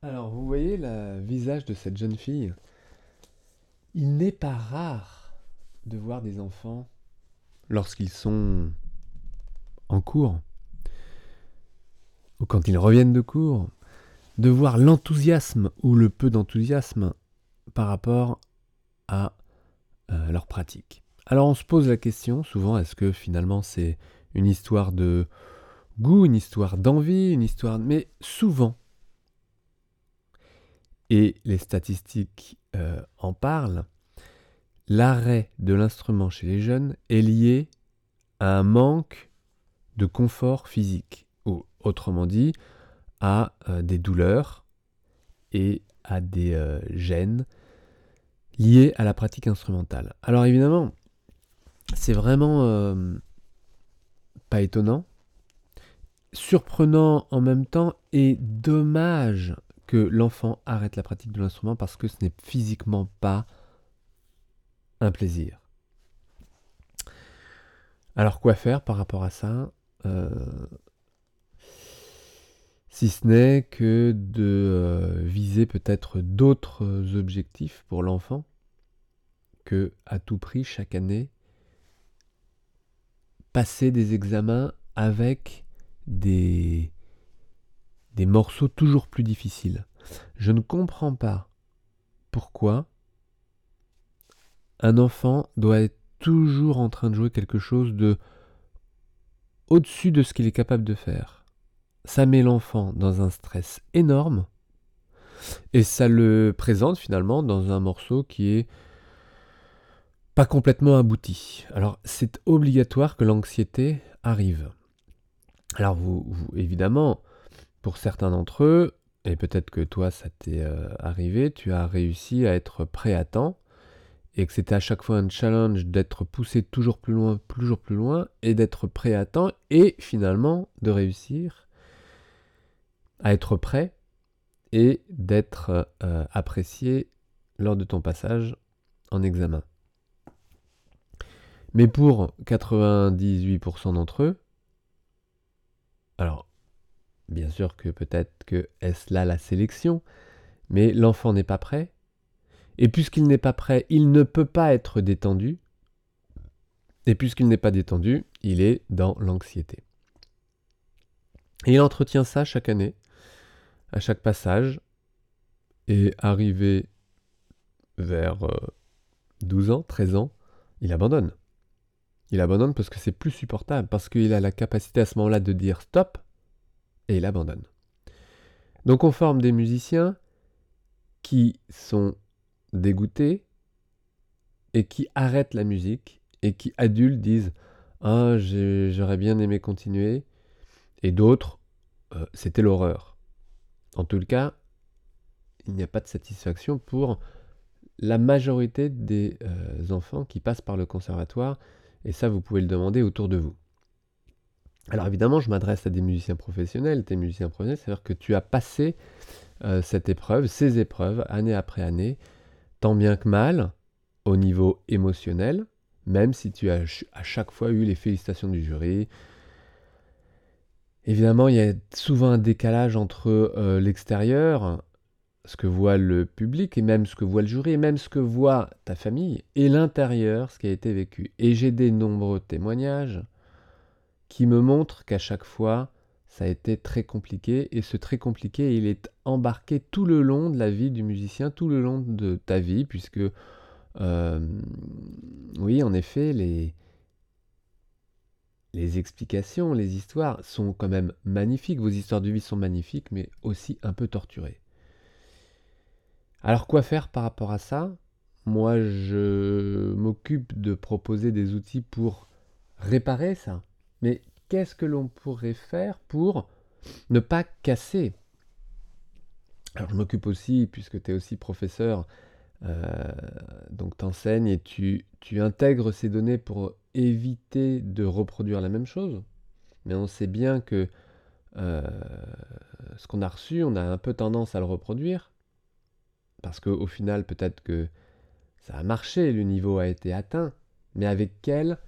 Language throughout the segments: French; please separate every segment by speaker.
Speaker 1: Alors, vous voyez le visage de cette jeune fille? Il n'est pas rare de voir des enfants lorsqu'ils sont en cours ou quand ils reviennent de cours, de voir l'enthousiasme ou le peu d'enthousiasme par rapport à euh, leur pratique. Alors on se pose la question souvent, est-ce que finalement c'est une histoire de goût, une histoire d'envie, une histoire... Mais souvent, et les statistiques euh, en parlent, l'arrêt de l'instrument chez les jeunes est lié à un manque de confort physique, ou autrement dit, à euh, des douleurs et à des euh, gènes liés à la pratique instrumentale. Alors évidemment, c'est vraiment pas étonnant, surprenant en même temps et dommage que l'enfant arrête la pratique de l'instrument parce que ce n'est physiquement pas un plaisir. Alors quoi faire par rapport à ça euh, Si ce n'est que de euh, viser peut-être d'autres objectifs pour l'enfant que à tout prix chaque année passer des examens avec des des morceaux toujours plus difficiles. Je ne comprends pas pourquoi un enfant doit être toujours en train de jouer quelque chose de au-dessus de ce qu'il est capable de faire. Ça met l'enfant dans un stress énorme et ça le présente finalement dans un morceau qui est pas complètement abouti. Alors c'est obligatoire que l'anxiété arrive. Alors vous, vous évidemment, pour certains d'entre eux, et peut-être que toi ça t'est euh, arrivé, tu as réussi à être prêt à temps, et que c'était à chaque fois un challenge d'être poussé toujours plus loin, toujours plus loin, et d'être prêt à temps, et finalement de réussir à être prêt et d'être euh, apprécié lors de ton passage en examen. Mais pour 98% d'entre eux, alors Bien sûr que peut-être que est-ce là la sélection, mais l'enfant n'est pas prêt. Et puisqu'il n'est pas prêt, il ne peut pas être détendu. Et puisqu'il n'est pas détendu, il est dans l'anxiété. Et il entretient ça chaque année, à chaque passage, et arrivé vers 12 euh, ans, 13 ans, il abandonne. Il abandonne parce que c'est plus supportable, parce qu'il a la capacité à ce moment-là de dire stop, et il abandonne. Donc on forme des musiciens qui sont dégoûtés et qui arrêtent la musique et qui adultes disent ah j'aurais bien aimé continuer et d'autres euh, c'était l'horreur. En tout cas, il n'y a pas de satisfaction pour la majorité des euh, enfants qui passent par le conservatoire et ça vous pouvez le demander autour de vous. Alors évidemment, je m'adresse à des musiciens professionnels, des musiciens professionnels, c'est-à-dire que tu as passé euh, cette épreuve, ces épreuves, année après année, tant bien que mal, au niveau émotionnel, même si tu as à chaque fois eu les félicitations du jury. Évidemment, il y a souvent un décalage entre euh, l'extérieur, ce que voit le public, et même ce que voit le jury, et même ce que voit ta famille, et l'intérieur, ce qui a été vécu. Et j'ai des nombreux témoignages qui me montre qu'à chaque fois, ça a été très compliqué. Et ce très compliqué, il est embarqué tout le long de la vie du musicien, tout le long de ta vie, puisque, euh, oui, en effet, les, les explications, les histoires sont quand même magnifiques. Vos histoires de vie sont magnifiques, mais aussi un peu torturées. Alors quoi faire par rapport à ça? Moi, je m'occupe de proposer des outils pour réparer ça. Mais qu'est-ce que l'on pourrait faire pour ne pas casser? Alors je m'occupe aussi, puisque tu es aussi professeur, euh, donc tu enseignes et tu, tu intègres ces données pour éviter de reproduire la même chose. Mais on sait bien que euh, ce qu'on a reçu, on a un peu tendance à le reproduire. Parce qu'au final, peut-être que ça a marché, le niveau a été atteint. Mais avec quel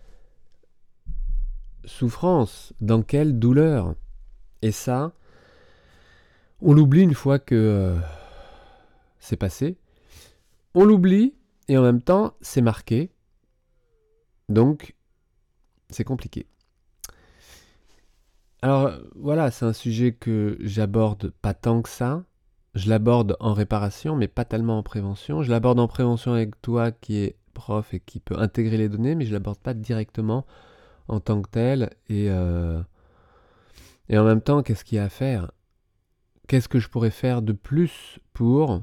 Speaker 1: souffrance, dans quelle douleur. Et ça, On l'oublie une fois que euh, c'est passé. On l'oublie et en même temps, c'est marqué. Donc, c'est compliqué. Alors voilà, c'est un sujet que j'aborde pas tant que ça. Je l'aborde en réparation, mais pas tellement en prévention. Je l'aborde en prévention avec toi qui est prof et qui peut intégrer les données, mais je l'aborde pas directement en tant que tel. Et, euh, et en même temps, qu'est-ce qu'il y a à faire? Qu'est-ce que je pourrais faire de plus pour,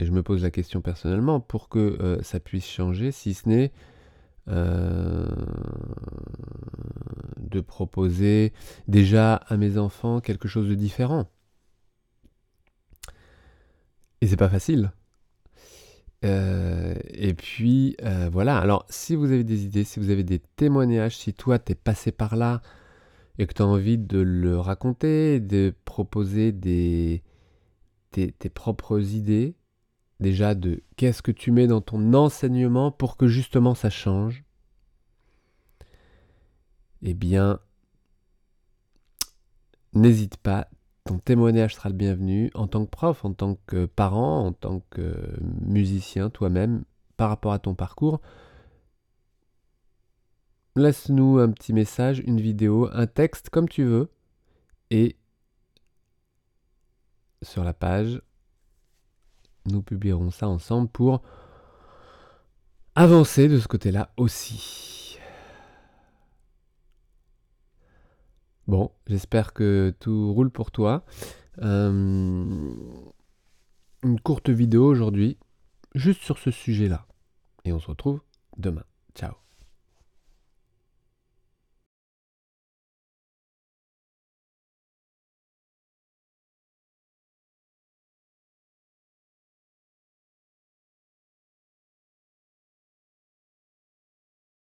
Speaker 1: et je me pose la question personnellement, pour que euh, ça puisse changer, si ce n'est euh, de proposer déjà à mes enfants quelque chose de différent? Et c'est pas facile. Euh, et puis euh, voilà. Alors, si vous avez des idées, si vous avez des témoignages, si toi t'es passé par là et que tu as envie de le raconter, de proposer des, tes propres idées, déjà de qu'est-ce que tu mets dans ton enseignement pour que justement ça change, eh bien, n'hésite pas, ton témoignage sera le bienvenu en tant que prof, en tant que parent, en tant que musicien toi-même, par rapport à ton parcours. Laisse-nous un petit message, une vidéo, un texte, comme tu veux, et sur la page, nous publierons ça ensemble pour avancer de ce côté-là aussi. Bon, j'espère que tout roule pour toi. Euh, une courte vidéo aujourd'hui, juste sur ce sujet-là. Et on se retrouve demain. Ciao.